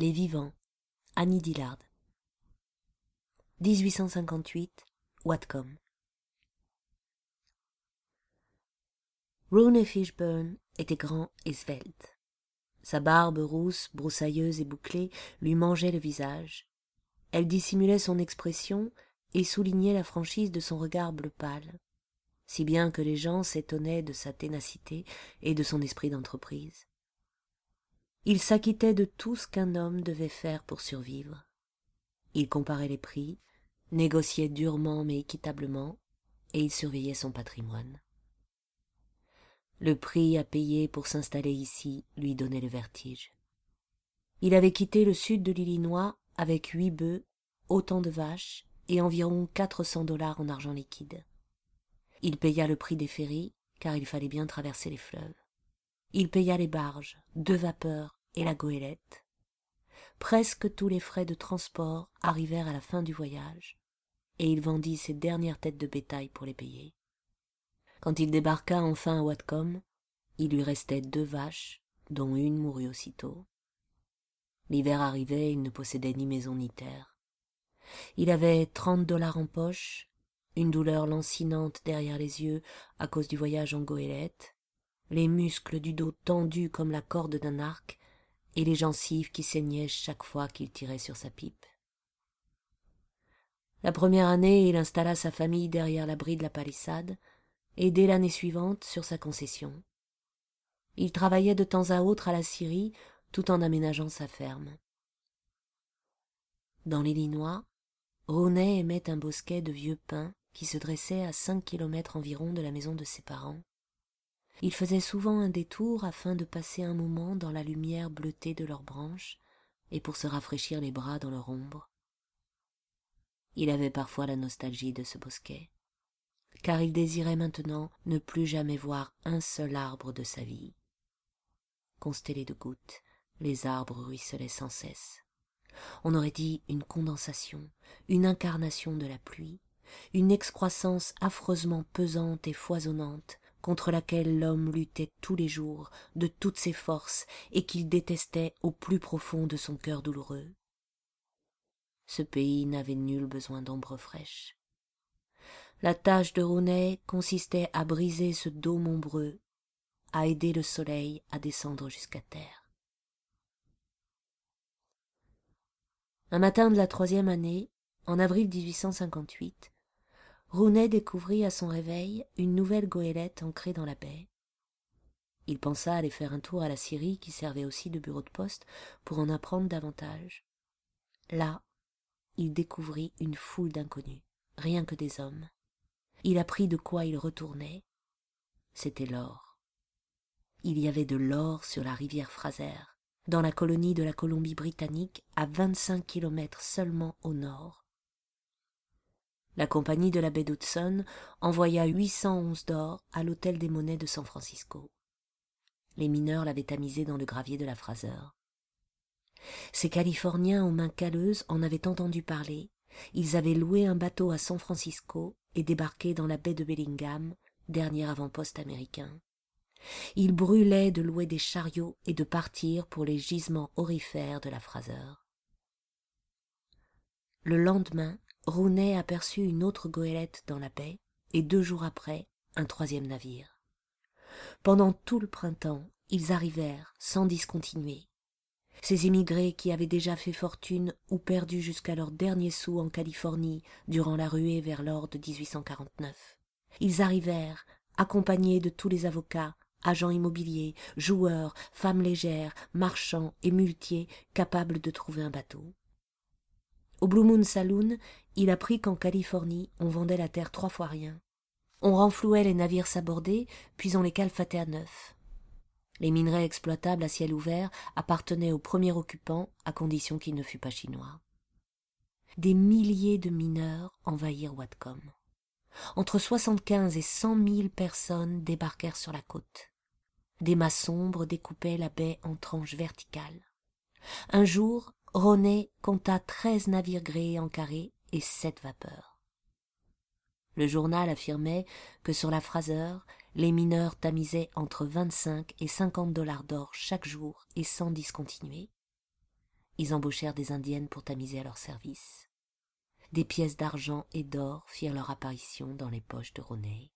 Les vivants, Annie Dillard. 1858, Whatcom. Rooney Fishburne était grand et svelte. Sa barbe rousse, broussailleuse et bouclée lui mangeait le visage. Elle dissimulait son expression et soulignait la franchise de son regard bleu pâle, si bien que les gens s'étonnaient de sa ténacité et de son esprit d'entreprise. Il s'acquittait de tout ce qu'un homme devait faire pour survivre. Il comparait les prix, négociait durement mais équitablement, et il surveillait son patrimoine. Le prix à payer pour s'installer ici lui donnait le vertige. Il avait quitté le sud de l'Illinois avec huit bœufs, autant de vaches et environ quatre cents dollars en argent liquide. Il paya le prix des ferries, car il fallait bien traverser les fleuves. Il paya les barges, deux vapeurs et la goélette. Presque tous les frais de transport arrivèrent à la fin du voyage, et il vendit ses dernières têtes de bétail pour les payer. Quand il débarqua enfin à Whatcom, il lui restait deux vaches, dont une mourut aussitôt. L'hiver arrivait, il ne possédait ni maison ni terre. Il avait trente dollars en poche, une douleur lancinante derrière les yeux à cause du voyage en goélette, les muscles du dos tendus comme la corde d'un arc, et les gencives qui saignaient chaque fois qu'il tirait sur sa pipe. La première année, il installa sa famille derrière l'abri de la palissade, et dès l'année suivante sur sa concession. Il travaillait de temps à autre à la scierie tout en aménageant sa ferme. Dans l'Illinois, Ronet aimait un bosquet de vieux pins qui se dressait à cinq kilomètres environ de la maison de ses parents. Il faisait souvent un détour afin de passer un moment dans la lumière bleutée de leurs branches et pour se rafraîchir les bras dans leur ombre. Il avait parfois la nostalgie de ce bosquet car il désirait maintenant ne plus jamais voir un seul arbre de sa vie. Constellés de gouttes, les arbres ruisselaient sans cesse. On aurait dit une condensation, une incarnation de la pluie, une excroissance affreusement pesante et foisonnante contre laquelle l'homme luttait tous les jours de toutes ses forces et qu'il détestait au plus profond de son cœur douloureux. Ce pays n'avait nul besoin d'ombre fraîche. La tâche de Ronet consistait à briser ce dôme ombreux, à aider le soleil à descendre jusqu'à terre. Un matin de la troisième année, en avril 1858, Ronet découvrit à son réveil une nouvelle goélette ancrée dans la baie. Il pensa aller faire un tour à la scierie qui servait aussi de bureau de poste pour en apprendre davantage. Là, il découvrit une foule d'inconnus, rien que des hommes. Il apprit de quoi il retournait. C'était l'or. Il y avait de l'or sur la rivière Fraser, dans la colonie de la Colombie-Britannique, à vingt-cinq kilomètres seulement au nord. La compagnie de la baie d'Hudson envoya huit cent onces d'or à l'hôtel des monnaies de San Francisco. Les mineurs l'avaient tamisé dans le gravier de la Fraser. Ces Californiens aux mains calleuses en avaient entendu parler. Ils avaient loué un bateau à San Francisco et débarqué dans la baie de Bellingham, dernier avant-poste américain. Il brûlait de louer des chariots et de partir pour les gisements orifères de la Fraser. Le lendemain, Aperçut une autre goélette dans la baie, et deux jours après, un troisième navire. Pendant tout le printemps, ils arrivèrent sans discontinuer. Ces émigrés qui avaient déjà fait fortune ou perdu jusqu'à leur dernier sou en Californie durant la ruée vers l'or de 1849. Ils arrivèrent, accompagnés de tous les avocats, agents immobiliers, joueurs, femmes légères, marchands et muletiers capables de trouver un bateau. Au Blue Moon Saloon, il apprit qu'en Californie, on vendait la terre trois fois rien. On renflouait les navires sabordés, puis on les calfatait à neuf. Les minerais exploitables à ciel ouvert appartenaient au premier occupant à condition qu'il ne fût pas chinois. Des milliers de mineurs envahirent Whatcom. Entre soixante-quinze et cent mille personnes débarquèrent sur la côte. Des mâts sombres découpaient la baie en tranches verticales. Un jour, Ronet compta treize navires gréés en carré et sept vapeurs. Le journal affirmait que sur la Fraser, les mineurs tamisaient entre vingt-cinq et cinquante dollars d'or chaque jour et sans discontinuer. ils embauchèrent des indiennes pour tamiser à leur service. Des pièces d'argent et d'or firent leur apparition dans les poches de Roney.